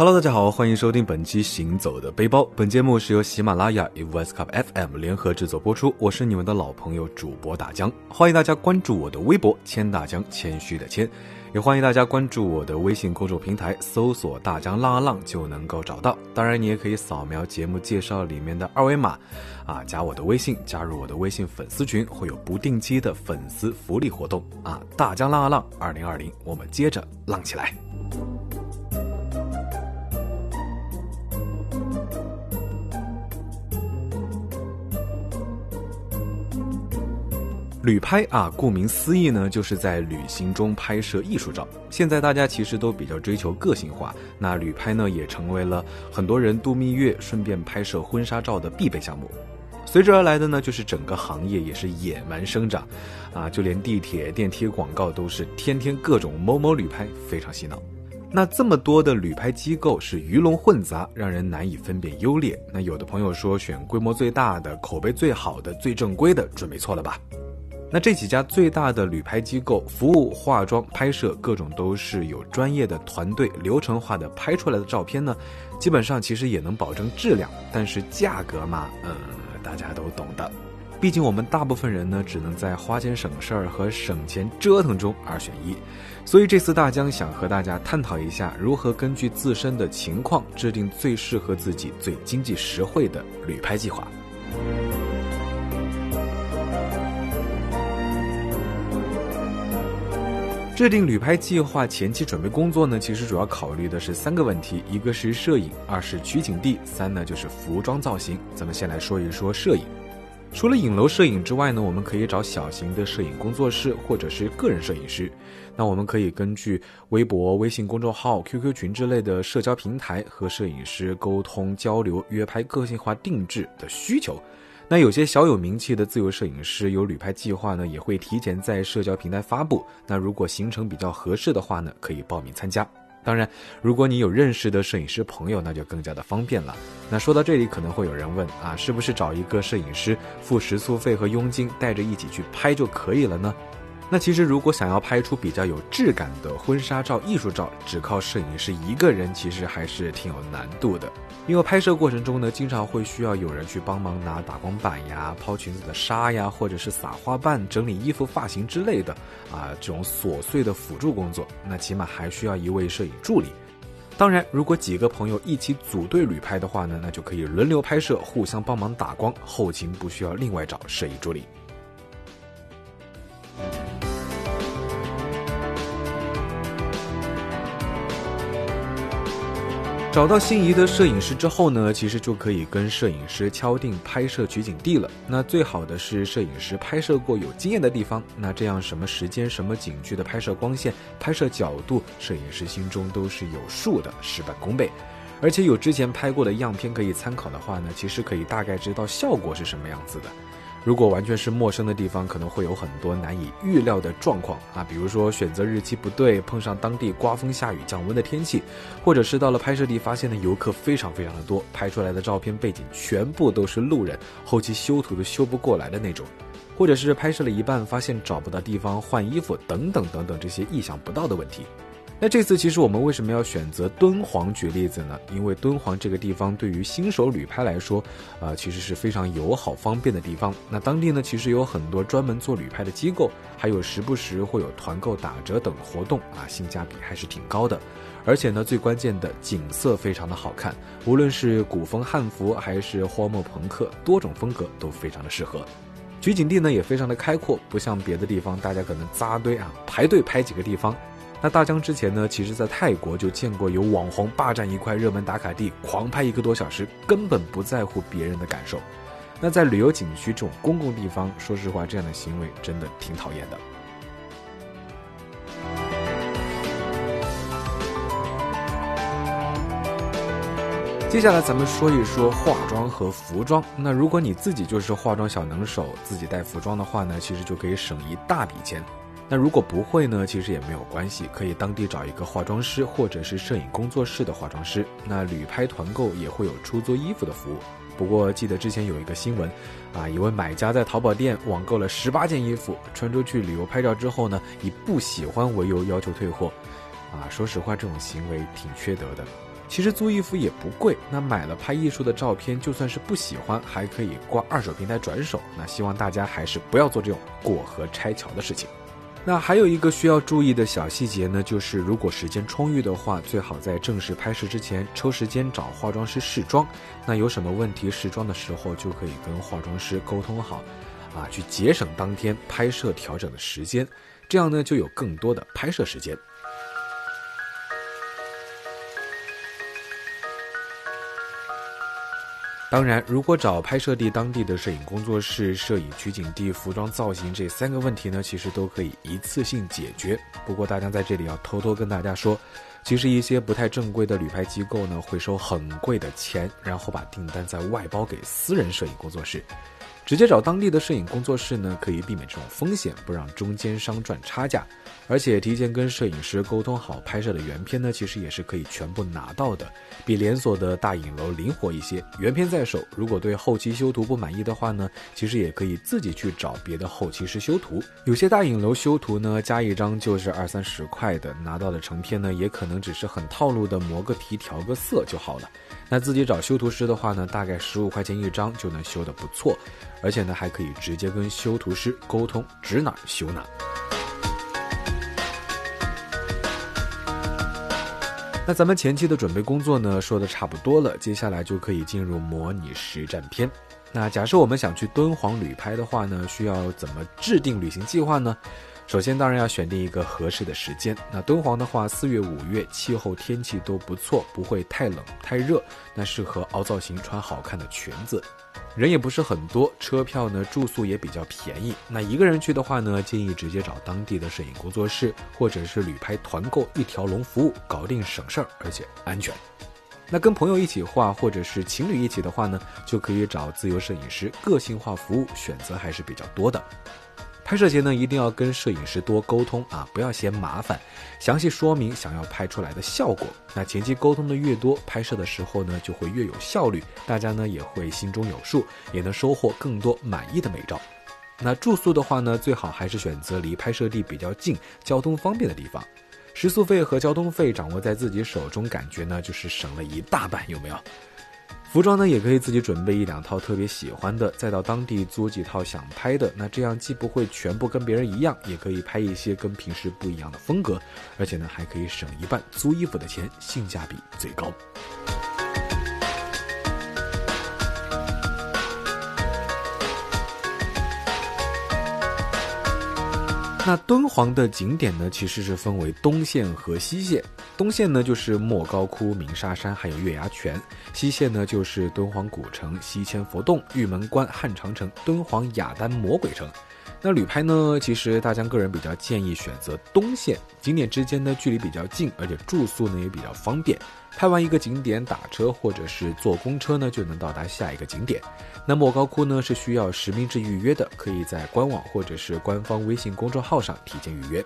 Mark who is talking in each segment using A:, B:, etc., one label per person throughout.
A: Hello，大家好，欢迎收听本期《行走的背包》。本节目是由喜马拉雅与 Voice Cup FM 联合制作播出。我是你们的老朋友主播大江，欢迎大家关注我的微博“谦大江”，谦虚的谦，也欢迎大家关注我的微信公众平台，搜索“大江浪啊浪”就能够找到。当然，你也可以扫描节目介绍里面的二维码，啊，加我的微信，加入我的微信粉丝群，会有不定期的粉丝福利活动啊！大江浪啊浪，二零二零，我们接着浪起来。旅拍啊，顾名思义呢，就是在旅行中拍摄艺术照。现在大家其实都比较追求个性化，那旅拍呢也成为了很多人度蜜月顺便拍摄婚纱照的必备项目。随之而来的呢，就是整个行业也是野蛮生长，啊，就连地铁、电梯广告都是天天各种某某旅拍，非常洗脑。那这么多的旅拍机构是鱼龙混杂，让人难以分辨优劣。那有的朋友说选规模最大的、口碑最好的、最正规的，准没错了吧？那这几家最大的旅拍机构，服务、化妆、拍摄各种都是有专业的团队，流程化的拍出来的照片呢，基本上其实也能保证质量，但是价格嘛，呃，大家都懂的。毕竟我们大部分人呢，只能在花钱省事儿和省钱折腾中二选一，所以这次大江想和大家探讨一下，如何根据自身的情况制定最适合自己、最经济实惠的旅拍计划。制定旅拍计划前期准备工作呢，其实主要考虑的是三个问题：一个是摄影，二是取景地，三呢就是服装造型。咱们先来说一说摄影。除了影楼摄影之外呢，我们可以找小型的摄影工作室或者是个人摄影师。那我们可以根据微博、微信公众号、QQ 群之类的社交平台和摄影师沟通交流，约拍个性化定制的需求。那有些小有名气的自由摄影师有旅拍计划呢，也会提前在社交平台发布。那如果行程比较合适的话呢，可以报名参加。当然，如果你有认识的摄影师朋友，那就更加的方便了。那说到这里，可能会有人问啊，是不是找一个摄影师付食宿费和佣金，带着一起去拍就可以了呢？那其实，如果想要拍出比较有质感的婚纱照、艺术照，只靠摄影师一个人，其实还是挺有难度的。因为拍摄过程中呢，经常会需要有人去帮忙拿打光板呀、抛裙子的纱呀，或者是撒花瓣、整理衣服、发型之类的啊，这种琐碎的辅助工作，那起码还需要一位摄影助理。当然，如果几个朋友一起组队旅拍的话呢，那就可以轮流拍摄，互相帮忙打光，后勤不需要另外找摄影助理。找到心仪的摄影师之后呢，其实就可以跟摄影师敲定拍摄取景地了。那最好的是摄影师拍摄过有经验的地方，那这样什么时间、什么景区的拍摄光线、拍摄角度，摄影师心中都是有数的，事半功倍。而且有之前拍过的样片可以参考的话呢，其实可以大概知道效果是什么样子的。如果完全是陌生的地方，可能会有很多难以预料的状况啊，比如说选择日期不对，碰上当地刮风下雨降温的天气，或者是到了拍摄地发现的游客非常非常的多，拍出来的照片背景全部都是路人，后期修图都修不过来的那种，或者是拍摄了一半发现找不到地方换衣服等等等等这些意想不到的问题。那这次其实我们为什么要选择敦煌举例子呢？因为敦煌这个地方对于新手旅拍来说，啊，其实是非常友好方便的地方。那当地呢，其实有很多专门做旅拍的机构，还有时不时会有团购打折等活动啊，性价比还是挺高的。而且呢，最关键的景色非常的好看，无论是古风汉服还是荒漠朋克，多种风格都非常的适合。取景地呢也非常的开阔，不像别的地方，大家可能扎堆啊排队拍几个地方。那大江之前呢，其实在泰国就见过有网红霸占一块热门打卡地，狂拍一个多小时，根本不在乎别人的感受。那在旅游景区这种公共地方，说实话，这样的行为真的挺讨厌的。接下来咱们说一说化妆和服装。那如果你自己就是化妆小能手，自己带服装的话呢，其实就可以省一大笔钱。那如果不会呢？其实也没有关系，可以当地找一个化妆师或者是摄影工作室的化妆师。那旅拍团购也会有出租衣服的服务。不过记得之前有一个新闻，啊，一位买家在淘宝店网购了十八件衣服，穿出去旅游拍照之后呢，以不喜欢为由要求退货。啊，说实话，这种行为挺缺德的。其实租衣服也不贵，那买了拍艺术的照片，就算是不喜欢，还可以挂二手平台转手。那希望大家还是不要做这种过河拆桥的事情。那还有一个需要注意的小细节呢，就是如果时间充裕的话，最好在正式拍摄之前抽时间找化妆师试妆。那有什么问题试妆的时候，就可以跟化妆师沟通好，啊，去节省当天拍摄调整的时间，这样呢就有更多的拍摄时间。当然，如果找拍摄地当地的摄影工作室、摄影取景地、服装造型这三个问题呢，其实都可以一次性解决。不过，大家在这里要偷偷跟大家说，其实一些不太正规的旅拍机构呢，会收很贵的钱，然后把订单再外包给私人摄影工作室。直接找当地的摄影工作室呢，可以避免这种风险，不让中间商赚差价。而且提前跟摄影师沟通好拍摄的原片呢，其实也是可以全部拿到的，比连锁的大影楼灵活一些。原片在手，如果对后期修图不满意的话呢，其实也可以自己去找别的后期师修图。有些大影楼修图呢，加一张就是二三十块的，拿到的成片呢，也可能能只是很套路的磨个皮、调个色就好了。那自己找修图师的话呢，大概十五块钱一张就能修得不错。而且呢，还可以直接跟修图师沟通，指哪修哪。那咱们前期的准备工作呢，说的差不多了，接下来就可以进入模拟实战篇。那假设我们想去敦煌旅拍的话呢，需要怎么制定旅行计划呢？首先，当然要选定一个合适的时间。那敦煌的话，四月、五月气候天气都不错，不会太冷太热，那适合凹造型、穿好看的裙子。人也不是很多，车票呢住宿也比较便宜。那一个人去的话呢，建议直接找当地的摄影工作室，或者是旅拍团购一条龙服务，搞定省事儿，而且安全。那跟朋友一起画，或者是情侣一起的话呢，就可以找自由摄影师，个性化服务选择还是比较多的。拍摄前呢，一定要跟摄影师多沟通啊，不要嫌麻烦，详细说明想要拍出来的效果。那前期沟通的越多，拍摄的时候呢就会越有效率，大家呢也会心中有数，也能收获更多满意的美照。那住宿的话呢，最好还是选择离拍摄地比较近、交通方便的地方。食宿费和交通费掌握在自己手中，感觉呢就是省了一大半，有没有？服装呢，也可以自己准备一两套特别喜欢的，再到当地租几套想拍的。那这样既不会全部跟别人一样，也可以拍一些跟平时不一样的风格，而且呢，还可以省一半租衣服的钱，性价比最高。那敦煌的景点呢，其实是分为东线和西线。东线呢就是莫高窟、鸣沙山，还有月牙泉；西线呢就是敦煌古城、西千佛洞、玉门关、汉长城、敦煌雅丹魔鬼城。那旅拍呢，其实大江个人比较建议选择东线，景点之间呢距离比较近，而且住宿呢也比较方便。拍完一个景点，打车或者是坐公车呢，就能到达下一个景点。那莫高窟呢是需要实名制预约的，可以在官网或者是官方微信公众号上提前预约。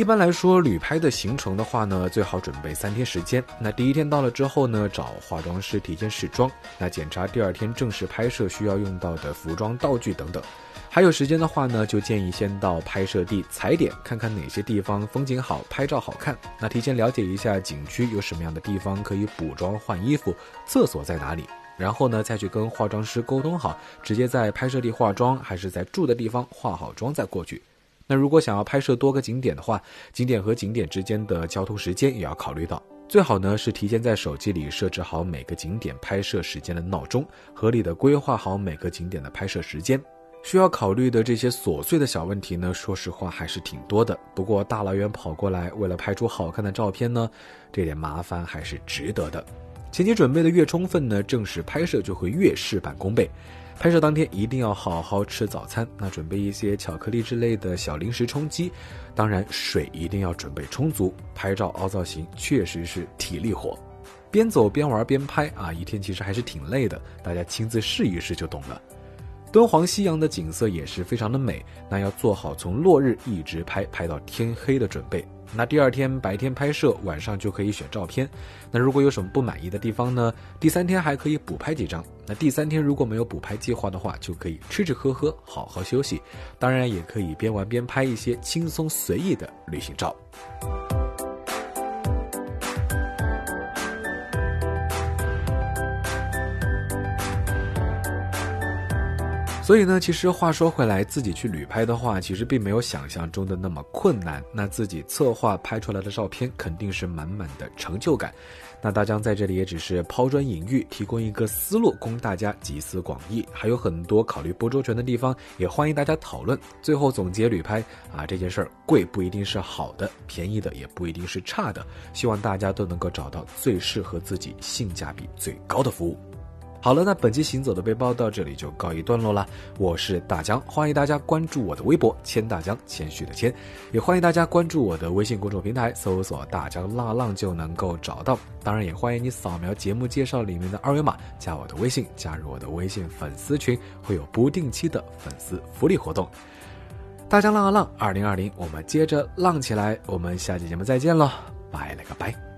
A: 一般来说，旅拍的行程的话呢，最好准备三天时间。那第一天到了之后呢，找化妆师提前试妆，那检查第二天正式拍摄需要用到的服装、道具等等。还有时间的话呢，就建议先到拍摄地踩点，看看哪些地方风景好，拍照好看。那提前了解一下景区有什么样的地方可以补妆换衣服，厕所在哪里，然后呢再去跟化妆师沟通好，直接在拍摄地化妆，还是在住的地方化好妆再过去。那如果想要拍摄多个景点的话，景点和景点之间的交通时间也要考虑到。最好呢是提前在手机里设置好每个景点拍摄时间的闹钟，合理的规划好每个景点的拍摄时间。需要考虑的这些琐碎的小问题呢，说实话还是挺多的。不过大老远跑过来，为了拍出好看的照片呢，这点麻烦还是值得的。前期准备的越充分呢，正式拍摄就会越事半功倍。拍摄当天一定要好好吃早餐，那准备一些巧克力之类的小零食充饥。当然，水一定要准备充足。拍照凹造型确实是体力活，边走边玩边拍啊，一天其实还是挺累的。大家亲自试一试就懂了。敦煌夕阳的景色也是非常的美，那要做好从落日一直拍拍到天黑的准备。那第二天白天拍摄，晚上就可以选照片。那如果有什么不满意的地方呢？第三天还可以补拍几张。那第三天如果没有补拍计划的话，就可以吃吃喝喝，好好休息。当然也可以边玩边拍一些轻松随意的旅行照。所以呢，其实话说回来，自己去旅拍的话，其实并没有想象中的那么困难。那自己策划拍出来的照片，肯定是满满的成就感。那大江在这里也只是抛砖引玉，提供一个思路，供大家集思广益。还有很多考虑不周全的地方，也欢迎大家讨论。最后总结旅拍啊这件事儿，贵不一定是好的，便宜的也不一定是差的。希望大家都能够找到最适合自己、性价比最高的服务。好了，那本期行走的背包到这里就告一段落了。我是大江，欢迎大家关注我的微博“谦大江”，谦虚的谦，也欢迎大家关注我的微信公众平台，搜索“大江浪浪”就能够找到。当然，也欢迎你扫描节目介绍里面的二维码，加我的微信，加入我的微信粉丝群，会有不定期的粉丝福利活动。大江浪啊浪，二零二零，我们接着浪起来。我们下期节目再见了，拜了个拜。